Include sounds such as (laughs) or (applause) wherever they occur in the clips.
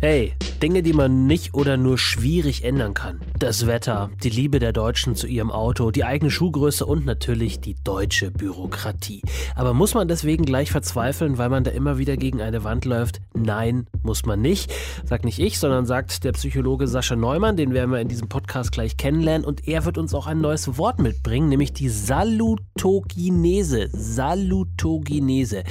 Hey, Dinge, die man nicht oder nur schwierig ändern kann. Das Wetter, die Liebe der Deutschen zu ihrem Auto, die eigene Schuhgröße und natürlich die deutsche Bürokratie. Aber muss man deswegen gleich verzweifeln, weil man da immer wieder gegen eine Wand läuft? Nein, muss man nicht. Sagt nicht ich, sondern sagt der Psychologe Sascha Neumann, den werden wir in diesem Podcast gleich kennenlernen. Und er wird uns auch ein neues Wort mitbringen, nämlich die Salutogenese. Salutogenese.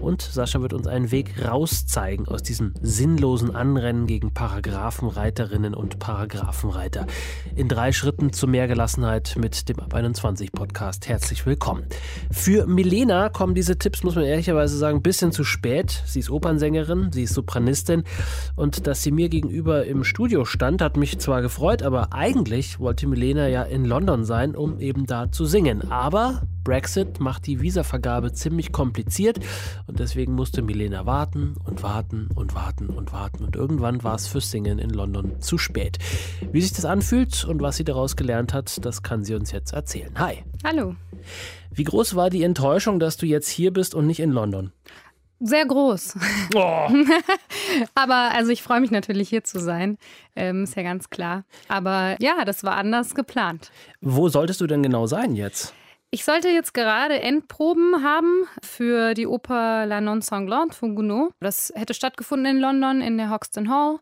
Und Sascha wird uns einen Weg rauszeigen aus diesem sinnlosen Anrennen gegen Paragraphenreiterinnen und Paragraphenreiter. In drei Schritten zu mehr Gelassenheit mit dem Ab 21 Podcast. Herzlich willkommen. Für Milena kommen diese Tipps, muss man ehrlicherweise sagen, ein bisschen zu spät. Sie ist Opernsängerin, sie ist Sopranistin und dass sie mir gegenüber im Studio stand, hat mich zwar gefreut, aber eigentlich wollte Milena ja in London sein, um eben da zu singen. Aber Brexit macht die Visavergabe ziemlich kompliziert und deswegen musste Milena warten und warten und warten und warten und irgendwann war es fürs Singen in London zu spät. Wie sich das anfühlt und was sie daraus gelernt hat, das kann sie uns jetzt erzählen. Hi. Hallo. Wie groß war die Enttäuschung, dass du jetzt hier bist und nicht in London? Sehr groß. Oh. (laughs) Aber also ich freue mich natürlich hier zu sein, ähm, ist ja ganz klar. Aber ja, das war anders geplant. Wo solltest du denn genau sein jetzt? Ich sollte jetzt gerade Endproben haben für die Oper La Non Sanglante von Gounod. Das hätte stattgefunden in London in der Hoxton Hall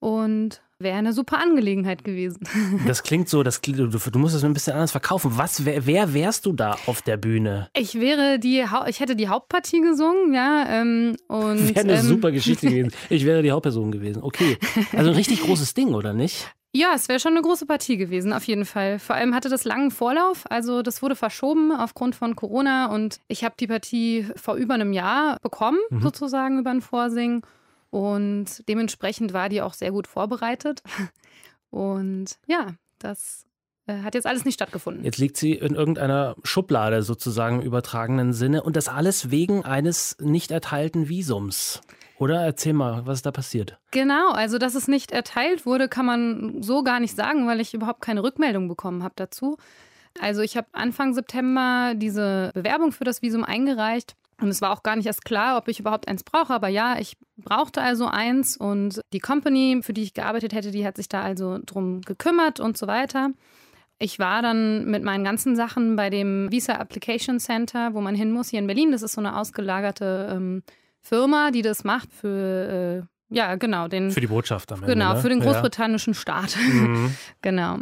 und wäre eine super Angelegenheit gewesen. (laughs) Das klingt so, das, du, du musst es ein bisschen anders verkaufen. Was, wer, wer wärst du da auf der Bühne? Ich wäre die, ich hätte die Hauptpartie gesungen, ja. Ähm, und, wäre eine ähm, super Geschichte (laughs) gewesen. Ich wäre die Hauptperson gewesen. Okay. Also ein richtig (laughs) großes Ding, oder nicht? Ja, es wäre schon eine große Partie gewesen, auf jeden Fall. Vor allem hatte das langen Vorlauf. Also das wurde verschoben aufgrund von Corona und ich habe die Partie vor über einem Jahr bekommen, mhm. sozusagen über ein Vorsingen. Und dementsprechend war die auch sehr gut vorbereitet. (laughs) Und ja, das äh, hat jetzt alles nicht stattgefunden. Jetzt liegt sie in irgendeiner Schublade sozusagen im übertragenen Sinne und das alles wegen eines nicht erteilten Visums. Oder erzähl mal, was ist da passiert? Genau, also dass es nicht erteilt wurde, kann man so gar nicht sagen, weil ich überhaupt keine Rückmeldung bekommen habe dazu. Also ich habe Anfang September diese Bewerbung für das Visum eingereicht. Und es war auch gar nicht erst klar, ob ich überhaupt eins brauche. Aber ja, ich brauchte also eins. Und die Company, für die ich gearbeitet hätte, die hat sich da also drum gekümmert und so weiter. Ich war dann mit meinen ganzen Sachen bei dem Visa Application Center, wo man hin muss, hier in Berlin. Das ist so eine ausgelagerte ähm, Firma, die das macht für, äh, ja, genau, den. Für die Botschaft am Genau, Ende, ne? für den Ja. großbritannischen Staat. Mhm. (laughs) genau.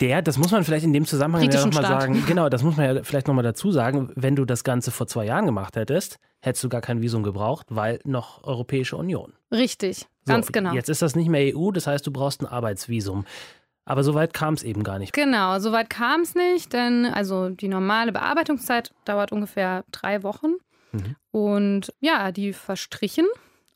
Der, das muss man vielleicht in dem Zusammenhang ja nochmal sagen, (laughs) genau, das muss man ja vielleicht nochmal dazu sagen, wenn du das Ganze vor zwei Jahren gemacht hättest, hättest du gar kein Visum gebraucht, weil noch Europäische Union. Richtig, So, ganz genau. Jetzt ist das nicht mehr EU, das heißt, du brauchst ein Arbeitsvisum. Aber so weit kam es eben gar nicht. Genau, soweit kam es nicht, denn also die normale Bearbeitungszeit dauert ungefähr drei Wochen. Mhm. Und ja, die verstrichen.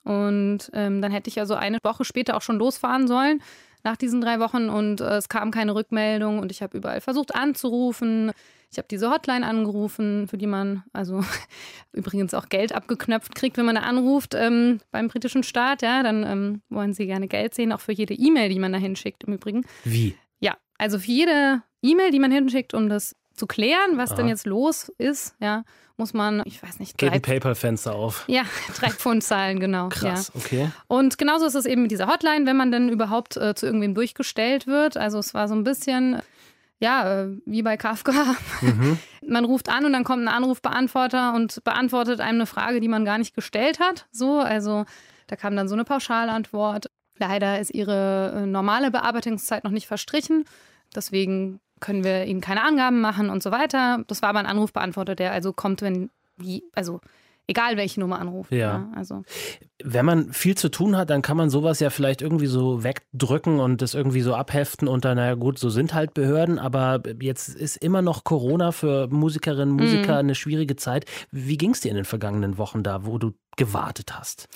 Und ähm, dann hätte ich also eine Woche später auch schon losfahren sollen nach diesen drei Wochen und äh, es kam keine Rückmeldung und ich habe überall versucht anzurufen. Ich habe diese Hotline angerufen, für die man also (laughs) übrigens auch Geld abgeknöpft kriegt, wenn man da anruft ähm, beim britischen Staat. Ja, dann ähm, wollen sie gerne Geld sehen, auch für jede E-Mail, die man da hinschickt im Übrigen. Wie? Ja, also für jede E-Mail, die man hinschickt, um das zu klären, was Aha. denn jetzt los ist, ja, muss man, ich weiß nicht, Geht drei, ein PayPal-Fenster auf. ja, (laughs) drei Pfund zahlen, genau. Krass, Ja. okay. Und genauso ist es eben mit dieser Hotline, wenn man dann überhaupt äh, zu irgendwem durchgestellt wird. Also es war so ein bisschen, ja, äh, wie bei Kafka. Mhm. (laughs) Man ruft an und dann kommt ein Anrufbeantworter und beantwortet einem eine Frage, die man gar nicht gestellt hat. So, also da kam dann so eine Pauschalantwort. Leider ist ihre äh, normale Bearbeitungszeit noch nicht verstrichen. Deswegen können wir ihnen keine Angaben machen und so weiter. Das war aber ein Anrufbeantworter, der also kommt, wenn die, also egal welche Nummer anruft. Ja. also Wenn man viel zu tun hat, dann kann man sowas ja vielleicht irgendwie so wegdrücken und das irgendwie so abheften und dann, naja gut, so sind halt Behörden, aber jetzt ist immer noch Corona für Musikerinnen, Musiker eine schwierige Zeit. Wie ging es dir in den vergangenen Wochen da, wo du gewartet hast?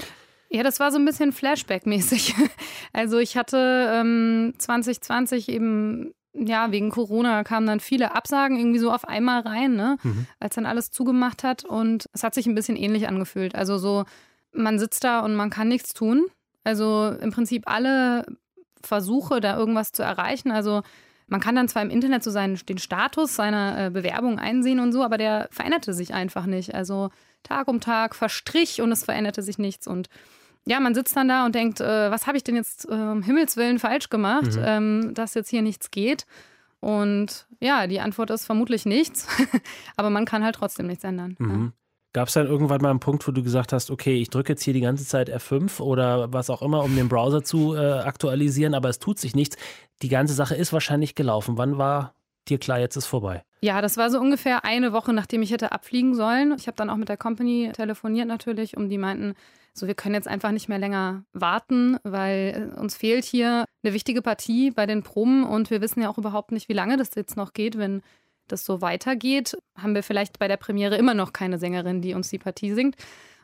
Ja, das war so ein bisschen Flashback-mäßig. (laughs) Also ich hatte ähm, 2020 eben, ja, wegen Corona kamen dann viele Absagen irgendwie so auf einmal rein, ne? Mhm. als dann alles zugemacht hat. Und es hat sich ein bisschen ähnlich angefühlt. Also so, man sitzt da und man kann nichts tun. Also im Prinzip alle Versuche, da irgendwas zu erreichen, also Man kann dann zwar im Internet so seinen, den Status seiner äh, Bewerbung einsehen und so, aber der veränderte sich einfach nicht. Also Tag um Tag verstrich und es veränderte sich nichts. Und ja, man sitzt dann da und denkt, äh, was habe ich denn jetzt äh, um Himmels Willen falsch gemacht, mhm. ähm, dass jetzt hier nichts geht. Und ja, die Antwort ist vermutlich nichts, (laughs) aber man kann halt trotzdem nichts ändern. Mhm. Ja. Gab es dann irgendwann mal einen Punkt, wo du gesagt hast, okay, ich drücke jetzt hier die ganze Zeit F5 oder was auch immer, um den Browser zu äh, aktualisieren, aber es tut sich nichts. Die ganze Sache ist wahrscheinlich gelaufen. Wann war dir klar, jetzt ist vorbei? Ja, das war so ungefähr eine Woche, nachdem ich hätte abfliegen sollen. Ich habe dann auch mit der Company telefoniert natürlich, um die meinten, so wir können jetzt einfach nicht mehr länger warten, weil äh, uns fehlt hier eine wichtige Partie bei den Proben und wir wissen ja auch überhaupt nicht, wie lange das jetzt noch geht, wenn das so weitergeht, haben wir vielleicht bei der Premiere immer noch keine Sängerin, die uns die Partie singt.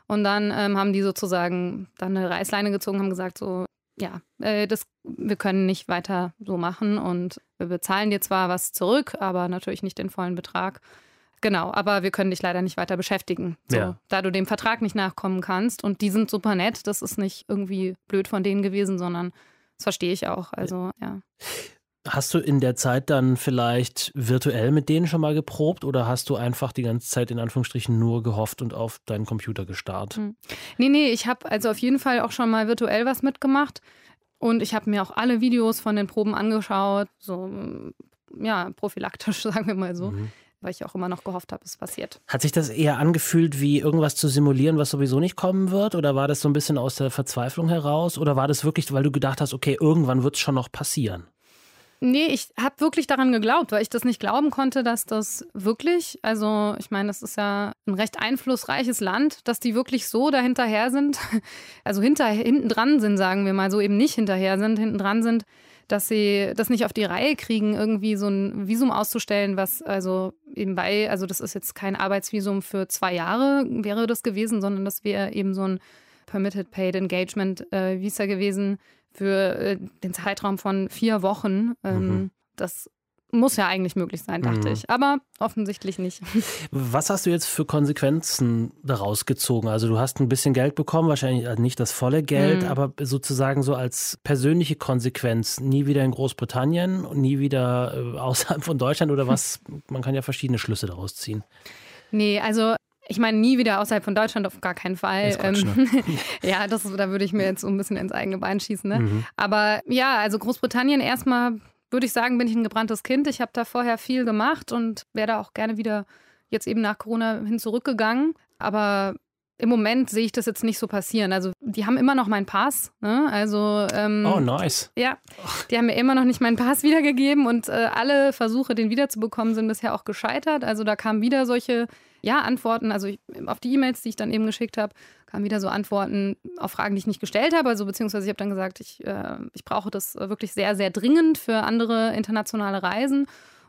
Und dann ähm, haben die sozusagen dann eine Reißleine gezogen, haben gesagt so, ja, äh, das, wir können nicht weiter so machen und wir bezahlen dir zwar was zurück, aber natürlich nicht den vollen Betrag. Genau, aber wir können dich leider nicht weiter beschäftigen, so, ja. da du dem Vertrag nicht nachkommen kannst. Und die sind super nett, das ist nicht irgendwie blöd von denen gewesen, sondern das verstehe ich auch. Also, ja. Hast du in der Zeit dann vielleicht virtuell mit denen schon mal geprobt oder hast du einfach die ganze Zeit in Anführungsstrichen nur gehofft und auf deinen Computer gestarrt? Hm. Nee, nee, ich habe also auf jeden Fall auch schon mal virtuell was mitgemacht und ich habe mir auch alle Videos von den Proben angeschaut, so ja, prophylaktisch, (laughs) sagen wir mal so. Mhm. Weil ich auch immer noch gehofft habe, es passiert. Hat sich das eher angefühlt, wie irgendwas zu simulieren, was sowieso nicht kommen wird? Oder war das so ein bisschen aus der Verzweiflung heraus? Oder war das wirklich, weil du gedacht hast, okay, irgendwann wird es schon noch passieren? Nee, ich habe wirklich daran geglaubt, weil ich das nicht glauben konnte, dass das wirklich, also ich meine, das ist ja ein recht einflussreiches Land, dass die wirklich so dahinterher sind, (laughs) also hinter, hinten dran sind, sagen wir mal, so eben nicht hinterher sind, hinten dran sind, dass sie das nicht auf die Reihe kriegen, irgendwie so ein Visum auszustellen, was also eben bei, also das ist jetzt kein Arbeitsvisum für zwei Jahre, wäre das gewesen, sondern das wäre eben so ein Permitted Paid Engagement äh, Visa gewesen, für äh, den Zeitraum von vier Wochen. Ähm, mhm. Das muss ja eigentlich möglich sein, dachte mhm. ich. Aber offensichtlich nicht. (laughs) Was hast du jetzt für Konsequenzen daraus gezogen? Also du hast ein bisschen Geld bekommen, wahrscheinlich äh, nicht das volle Geld, mhm. aber sozusagen so als persönliche Konsequenz nie wieder in Großbritannien und nie wieder äh, (laughs) außerhalb von Deutschland oder was? Man kann ja verschiedene Schlüsse daraus ziehen. Nee, also ich meine, nie wieder außerhalb von Deutschland, auf gar keinen Fall. Quatsch, ne? (laughs) ja, das, da würde ich mir jetzt so ein bisschen ins eigene Bein schießen. Ne? Mhm. Aber ja, also Großbritannien erstmal, würde ich sagen, bin ich ein gebranntes Kind. Ich habe da vorher viel gemacht und wäre da auch gerne wieder jetzt eben nach Corona hin zurückgegangen. Aber im Moment sehe ich das jetzt nicht so passieren. Also die haben immer noch meinen Pass. Ne? Also ähm, oh nice. Ja, die haben mir immer noch nicht meinen Pass (laughs) wiedergegeben und äh, alle Versuche, den wiederzubekommen, sind bisher auch gescheitert. Also da kamen wieder solche ja, Antworten, also ich, auf die E-Mails, die ich dann eben geschickt habe, kamen wieder so Antworten auf Fragen, die ich nicht gestellt habe. Also beziehungsweise ich habe dann gesagt, ich, äh, ich brauche das wirklich sehr, sehr dringend für andere internationale Reisen.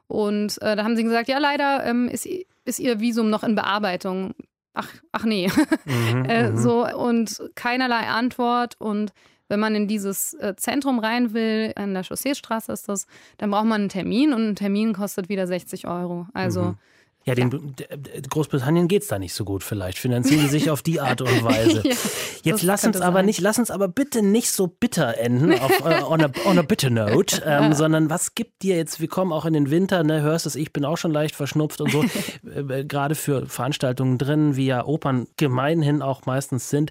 Und äh, da haben sie gesagt, ja, leider ähm, ist, ist ihr Visum noch in Bearbeitung. Ach, ach nee. Mhm, (laughs) äh, mhm. so, und keinerlei Antwort. Und wenn man in dieses äh, Zentrum rein will, an der Chausseestraße ist das, dann braucht man einen Termin und ein Termin kostet wieder 60 Euro. Also mhm. Ja, den, Großbritannien geht es da nicht so gut vielleicht. Finanzieren sie sich auf die Art und (laughs) Weise. ja, Jetzt lass uns aber sein. nicht, lass uns aber bitte nicht so bitter enden, auf, uh, on, a, on, a, bitter note, (laughs) ähm, sondern was gibt dir jetzt, wir kommen auch in den Winter, ne, hörst es, ich bin auch schon leicht verschnupft und so, (laughs) äh, äh, gerade für Veranstaltungen drin, wie ja Opern gemeinhin auch meistens sind,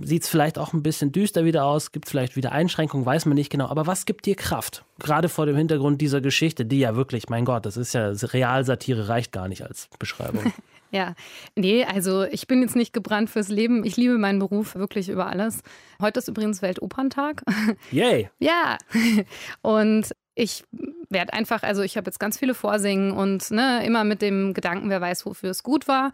sieht es vielleicht auch ein bisschen düster wieder aus, gibt es vielleicht wieder Einschränkungen, weiß man nicht genau, aber was gibt dir Kraft? Gerade vor dem Hintergrund dieser Geschichte, die ja wirklich, mein Gott, das ist ja Realsatire, reicht gar nicht als Beschreibung. (laughs) Ja, nee, also ich bin jetzt nicht gebrannt fürs Leben. Ich liebe meinen Beruf wirklich über alles. Heute ist übrigens Weltoperntag. (laughs) Yay! Ja, und ich werde einfach, also ich habe jetzt ganz viele Vorsingen und ne, immer mit dem Gedanken, wer weiß, wofür es gut war.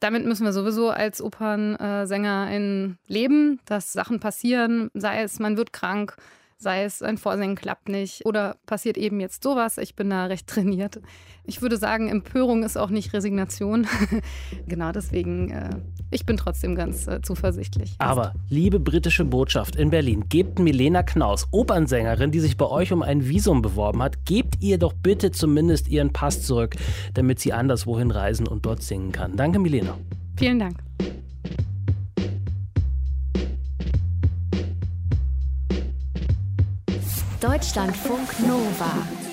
Damit müssen wir sowieso als Opernsängerin leben, dass Sachen passieren, sei es, man wird krank, sei es ein Vorsingen klappt nicht oder passiert eben jetzt sowas. Ich bin da recht trainiert. Ich würde sagen, Empörung ist auch nicht Resignation. (laughs) genau deswegen, äh, ich bin trotzdem ganz äh, zuversichtlich. Aber, liebe britische Botschaft in Berlin, gebt Milena Knaus, Opernsängerin, die sich bei euch um ein Visum beworben hat, gebt ihr doch bitte zumindest ihren Pass zurück, damit sie anderswohin reisen und dort singen kann. Danke, Milena. Vielen Dank. Deutschlandfunk Nova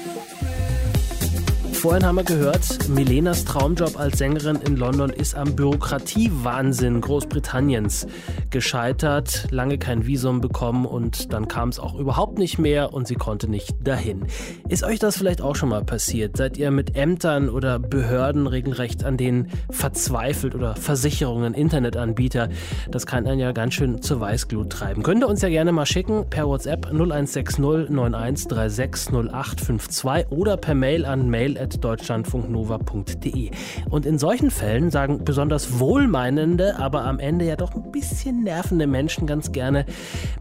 Vorhin haben wir gehört, Milenas Traumjob als Sängerin in London ist am Bürokratiewahnsinn Großbritanniens gescheitert, lange kein Visum bekommen und dann kam es auch überhaupt nicht mehr und sie konnte nicht dahin. Ist euch das vielleicht auch schon mal passiert? Seid ihr mit Ämtern oder Behörden regelrecht an denen verzweifelt oder Versicherungen, Internetanbieter? Das kann einen ja ganz schön zur Weißglut treiben. Könnt ihr uns ja gerne mal schicken per WhatsApp 0160 9136 0852 oder per Mail an mail deutschlandfunknova.de. Und in solchen Fällen sagen besonders wohlmeinende, aber am Ende ja doch ein bisschen nervende Menschen ganz gerne,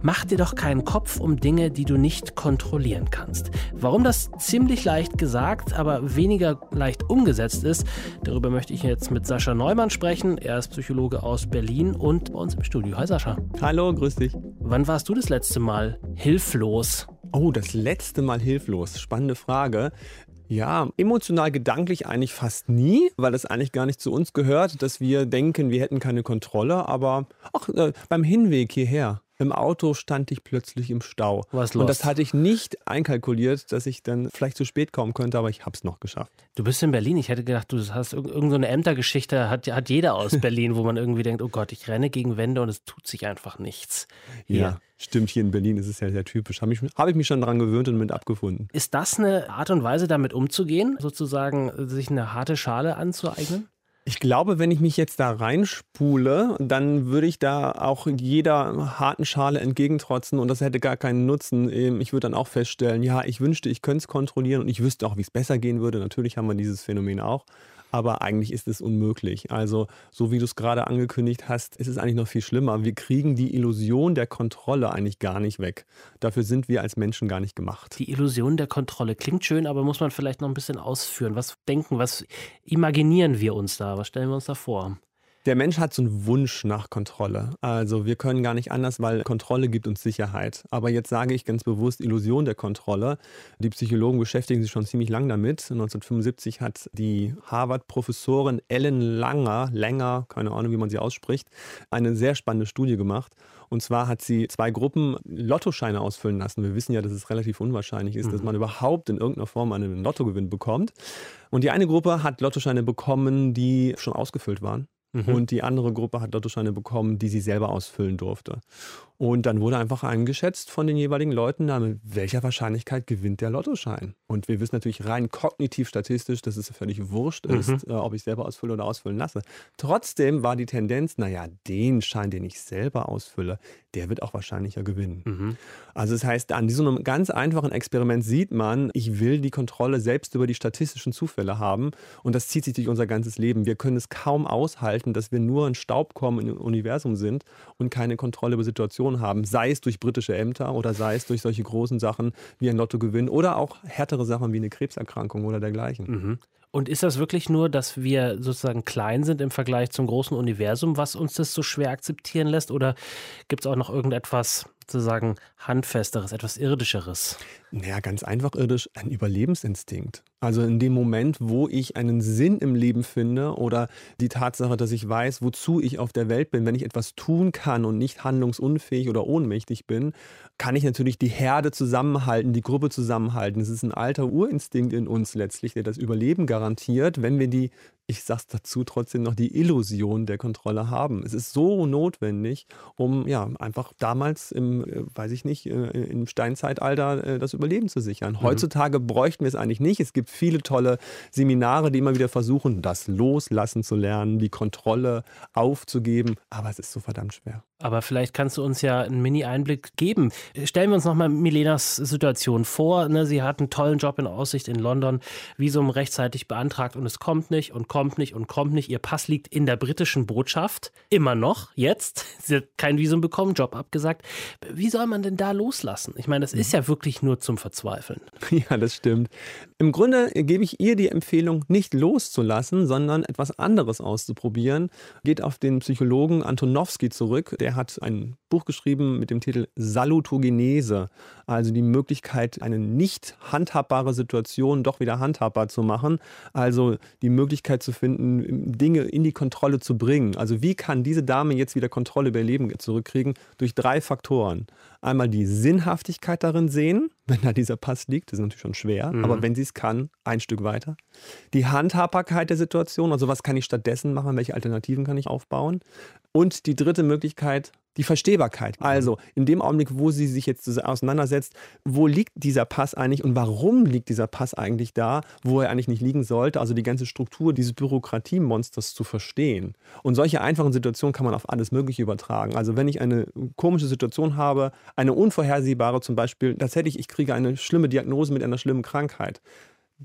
mach dir doch keinen Kopf um Dinge, die du nicht kontrollieren kannst. Warum das ziemlich leicht gesagt, aber weniger leicht umgesetzt ist, darüber möchte ich jetzt mit Sascha Neumann sprechen. Er ist Psychologe aus Berlin und bei uns im Studio. Hi Sascha. Hallo, grüß dich. Wann warst du das letzte Mal hilflos? Oh, das letzte Mal hilflos. Spannende Frage. Ja, emotional gedanklich eigentlich fast nie, weil es eigentlich gar nicht zu uns gehört, dass wir denken, wir hätten keine Kontrolle. Aber auch äh, beim Hinweg hierher im Auto stand ich plötzlich im Stau. Was los? Und das hatte ich nicht einkalkuliert, dass ich dann vielleicht zu spät kommen könnte, aber ich habe es noch geschafft. Du bist in Berlin. Ich hätte gedacht, du hast irgendeine Ämtergeschichte, hat, hat jeder aus (laughs) Berlin, wo man irgendwie denkt, oh Gott, ich renne gegen Wände und es tut sich einfach nichts. Hier. Ja. Stimmt, hier in Berlin ist es ja sehr typisch. Habe ich, hab ich mich schon daran gewöhnt und mit abgefunden. Ist das eine Art und Weise, damit umzugehen? Sozusagen sich eine harte Schale anzueignen? Ich glaube, wenn ich mich jetzt da reinspule, dann würde ich da auch jeder harten Schale entgegentrotzen und das hätte gar keinen Nutzen. Ähm, ich würde dann auch feststellen, ja, ich wünschte, ich könnte es kontrollieren und ich wüsste auch, wie es besser gehen würde. Natürlich haben wir dieses Phänomen auch aber eigentlich ist es unmöglich. Also, so wie du es gerade angekündigt hast, ist es eigentlich noch viel schlimmer. Wir kriegen die Illusion der Kontrolle eigentlich gar nicht weg. Dafür sind wir als Menschen gar nicht gemacht. Die Illusion der Kontrolle klingt schön, aber muss man vielleicht noch ein bisschen ausführen. Was denken, was imaginieren wir uns da? Was stellen wir uns da vor? Der Mensch hat so einen Wunsch nach Kontrolle. Also wir können gar nicht anders, weil Kontrolle gibt uns Sicherheit. Aber jetzt sage ich ganz bewusst Illusion der Kontrolle. Die Psychologen beschäftigen sich schon ziemlich lang damit. 1975 hat die Harvard-Professorin Ellen Langer, Länger, keine Ahnung, wie man sie ausspricht, eine sehr spannende Studie gemacht. Und zwar hat sie zwei Gruppen Lottoscheine ausfüllen lassen. Wir wissen ja, dass es relativ unwahrscheinlich ist, mhm. dass man überhaupt in irgendeiner Form einen Lottogewinn bekommt. Und die eine Gruppe hat Lottoscheine bekommen, die schon ausgefüllt waren. Mhm. Und die andere Gruppe hat Lottoscheine bekommen, die sie selber ausfüllen durfte. Und dann wurde einfach eingeschätzt von den jeweiligen Leuten, mit welcher Wahrscheinlichkeit gewinnt der Lottoschein. Und wir wissen natürlich rein kognitiv statistisch, dass es völlig wurscht ist, mhm. äh, ob ich selber ausfülle oder ausfüllen lasse. Trotzdem war die Tendenz, naja, den Schein, den ich selber ausfülle, der wird auch wahrscheinlicher gewinnen. Mhm. Also das heißt, an diesem ganz einfachen Experiment sieht man, ich will die Kontrolle selbst über die statistischen Zufälle haben. Und das zieht sich durch unser ganzes Leben. Wir können es kaum aushalten, dass wir nur ein Staubkorn im Universum sind und keine Kontrolle über Situationen Informationen haben, sei es durch britische Ämter oder sei es durch solche großen Sachen wie ein Lottogewinn oder auch härtere Sachen wie eine Krebserkrankung oder dergleichen. Mhm. Und ist das wirklich nur, dass wir sozusagen klein sind im Vergleich zum großen Universum, was uns das so schwer akzeptieren lässt? Oder gibt es auch noch irgendetwas, sozusagen handfesteres, etwas irdischeres? Naja, ganz einfach irdisch, ein Überlebensinstinkt. Also in dem Moment, wo ich einen Sinn im Leben finde oder die Tatsache, dass ich weiß, wozu ich auf der Welt bin, wenn ich etwas tun kann und nicht handlungsunfähig oder ohnmächtig bin, kann ich natürlich die Herde zusammenhalten, die Gruppe zusammenhalten. Es ist ein alter Urinstinkt in uns letztlich, der das Überleben garantiert, wenn wir die ich sag's dazu, trotzdem noch die Illusion der Kontrolle haben. Es ist so notwendig, um ja einfach damals im, äh, weiß ich nicht, äh, im Steinzeitalter äh, das Überleben zu sichern. Mhm. Heutzutage bräuchten wir es eigentlich nicht. Es gibt viele tolle Seminare, die immer wieder versuchen, das Loslassen zu lernen, die Kontrolle aufzugeben, aber es ist so verdammt schwer. Aber vielleicht kannst du uns ja einen Mini-Einblick geben. Stellen wir uns nochmal Milenas Situation vor. Ne? Sie hat einen tollen Job in Aussicht in London, Visum rechtzeitig beantragt und es kommt nicht und kommt nicht und kommt nicht. Ihr Pass liegt in der britischen Botschaft. Immer noch, jetzt. (laughs) Sie hat kein Visum bekommen, Job abgesagt. Wie soll man denn da loslassen? Ich meine, das ist ja wirklich nur zum Verzweifeln. (laughs) Ja, das stimmt. Im Grunde gebe ich ihr die Empfehlung, nicht loszulassen, sondern etwas anderes auszuprobieren. Geht auf den Psychologen Antonowski zurück. Der hat ein Buch geschrieben mit dem Titel Salutogenese, also die Möglichkeit, eine nicht handhabbare Situation doch wieder handhabbar zu machen. Also die Möglichkeit zu finden, Dinge in die Kontrolle zu bringen. Also wie kann diese Dame jetzt wieder Kontrolle über ihr Leben zurückkriegen? Durch drei Faktoren. Einmal die Sinnhaftigkeit darin sehen, (laughs) wenn da dieser Pass liegt, das ist natürlich schon schwer, mhm. aber wenn sie es kann, ein Stück weiter. Die Handhabbarkeit der Situation, also was kann ich stattdessen machen, welche Alternativen kann ich aufbauen. Und die dritte Möglichkeit, die Verstehbarkeit. Also in dem Augenblick, wo sie sich jetzt auseinandersetzt, wo liegt dieser Pass eigentlich und warum liegt dieser Pass eigentlich da, wo er eigentlich nicht liegen sollte, also die ganze Struktur dieses Bürokratiemonsters zu verstehen. Und solche einfachen Situationen kann man auf alles Mögliche übertragen. Also wenn ich eine komische Situation habe, eine unvorhersehbare zum Beispiel, das hätte ich, ich kriege eine schlimme Diagnose mit einer schlimmen Krankheit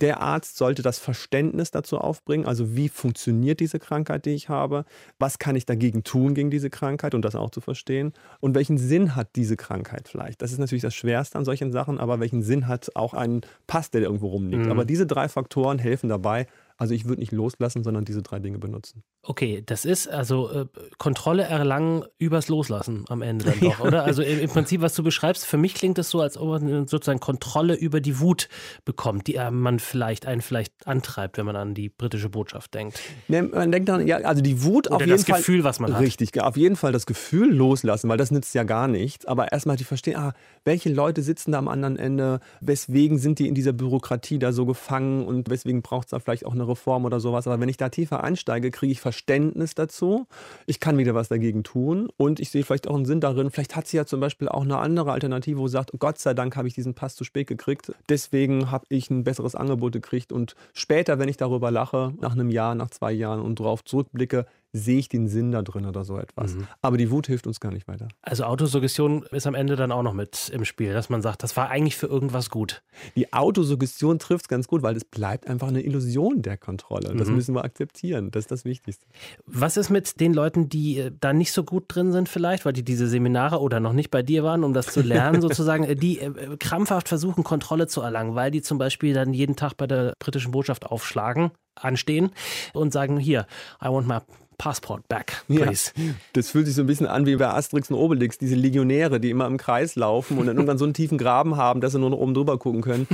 der Arzt sollte das Verständnis dazu aufbringen, also wie funktioniert diese Krankheit, die ich habe, was kann ich dagegen tun gegen diese Krankheit und das auch zu verstehen und welchen Sinn hat diese Krankheit vielleicht. Das ist natürlich das Schwerste an solchen Sachen, aber welchen Sinn hat auch ein Pass, der irgendwo rumliegt. Mhm. Aber diese drei Faktoren helfen dabei, also ich würde nicht loslassen, sondern diese drei Dinge benutzen. Okay, das ist also äh, Kontrolle erlangen übers Loslassen am Ende dann (laughs) doch, ja. oder? Also im, im, Prinzip, was du beschreibst, für mich klingt es so, als ob man sozusagen Kontrolle über die Wut bekommt, die äh, man vielleicht einen vielleicht antreibt, wenn man an die britische Botschaft denkt. Ne, man denkt dann, ja, also die Wut oder auf jeden das Fall. das Gefühl, was man hat. Richtig, auf jeden Fall das Gefühl loslassen, weil das nützt ja gar nichts. Aber erstmal die verstehen, ah, welche Leute sitzen da am anderen Ende, weswegen sind die in dieser Bürokratie da so gefangen und weswegen braucht es da vielleicht auch eine Reform oder sowas. Aber wenn ich da tiefer einsteige, kriege ich Verständnis dazu. Ich kann wieder was dagegen tun und ich sehe vielleicht auch einen Sinn darin. Vielleicht hat sie ja zum Beispiel auch eine andere Alternative, wo sie sagt, Gott sei Dank habe ich diesen Pass zu spät gekriegt. Deswegen habe ich ein besseres Angebot gekriegt. Und später, wenn ich darüber lache, nach einem Jahr, nach zwei Jahren und darauf zurückblicke, sehe ich den Sinn da drin oder so etwas. Mhm. Aber die Wut hilft uns gar nicht weiter. Also Autosuggestion ist am Ende dann auch noch mit im Spiel, dass man sagt, das war eigentlich für irgendwas gut. Die Autosuggestion trifft es ganz gut, weil es bleibt einfach eine Illusion der Kontrolle. Das mhm. müssen wir akzeptieren. Das ist das Wichtigste. Was ist mit den Leuten, die äh, da nicht so gut drin sind vielleicht, weil die diese Seminare oder noch nicht bei dir waren, um das zu lernen (laughs) sozusagen, äh, die äh, krampfhaft versuchen, Kontrolle zu erlangen, weil die zum Beispiel dann jeden Tag bei der britischen Botschaft aufschlagen, anstehen und sagen, hier, I want my Passport back, please. Ja, das fühlt sich so ein bisschen an wie bei Asterix und Obelix, diese Legionäre, die immer im Kreis laufen und dann irgendwann so einen tiefen Graben haben, dass sie nur noch oben drüber gucken können.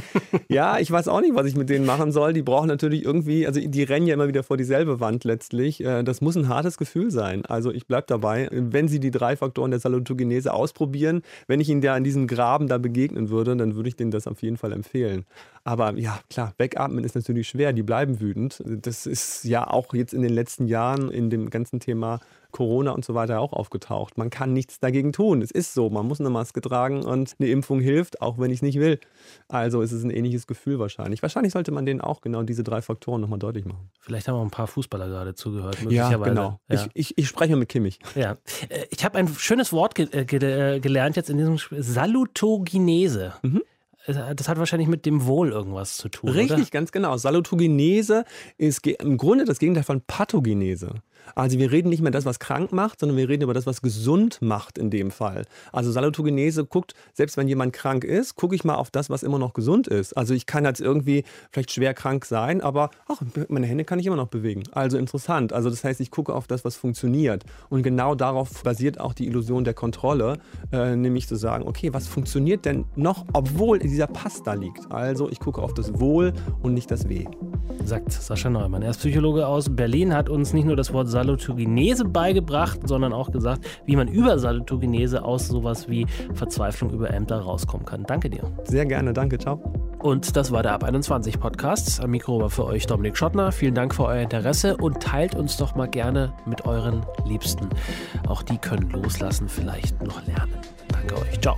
Ja, ich weiß auch nicht, was ich mit denen machen soll. Die brauchen natürlich irgendwie, also die rennen ja immer wieder vor dieselbe Wand letztlich. Äh, das muss ein hartes Gefühl sein. Also ich bleibe dabei, wenn sie die drei Faktoren der Salutogenese ausprobieren, wenn ich ihnen da an diesem Graben da begegnen würde, dann würde ich denen das auf jeden Fall empfehlen. Aber ja, klar, wegatmen ist natürlich schwer, die bleiben wütend. Das ist ja auch jetzt in den letzten Jahren in dem ganzen Thema Corona und so weiter auch aufgetaucht. Man kann nichts dagegen tun. Es ist so. Man muss eine Maske tragen und eine Impfung hilft, auch wenn ich es nicht will. Also ist es ein ähnliches Gefühl wahrscheinlich. Wahrscheinlich sollte man denen auch genau diese drei Faktoren nochmal deutlich machen. Vielleicht haben auch ein paar Fußballer gerade zugehört. Ja, genau. Ja. Ich, ich, ich, spreche mit Kimmich. Ja. Äh, ich habe ein schönes Wort ge äh, ge äh, gelernt jetzt in diesem Spiel. Salutogenese. Mhm das hat wahrscheinlich mit dem Wohl irgendwas zu tun. Richtig, oder? ganz genau. Salutogenese ist im Grunde das Gegenteil von Pathogenese. Also wir reden nicht mehr das, was krank macht, sondern wir reden über das, was gesund macht in dem Fall. Also Salutogenese guckt, selbst wenn jemand krank ist, gucke ich mal auf das, was immer noch gesund ist. Also ich kann jetzt irgendwie vielleicht schwer krank sein, aber ach, meine Hände kann ich immer noch bewegen. Also interessant. Also das heißt, ich gucke auf das, was funktioniert. Und genau darauf basiert auch die Illusion der Kontrolle, äh, nämlich zu sagen, okay, was funktioniert denn noch, obwohl dieser Pass da liegt? Also ich gucke auf das Wohl und nicht das Weh. Sagt Sascha Neumann. Er ist Psychologe aus Berlin, hat uns nicht nur das Wort Salutogenese beigebracht, sondern auch gesagt, wie man über Salutogenese aus sowas wie Verzweiflung über Ämter rauskommen kann. Danke dir. Sehr gerne, danke, ciao. Und das war der Ab 21 Podcast. Am Mikro war für euch Dominik Schottner. Vielen Dank für euer Interesse und teilt uns doch mal gerne mit euren Liebsten. Auch die können loslassen, vielleicht noch lernen. Danke euch. Ciao.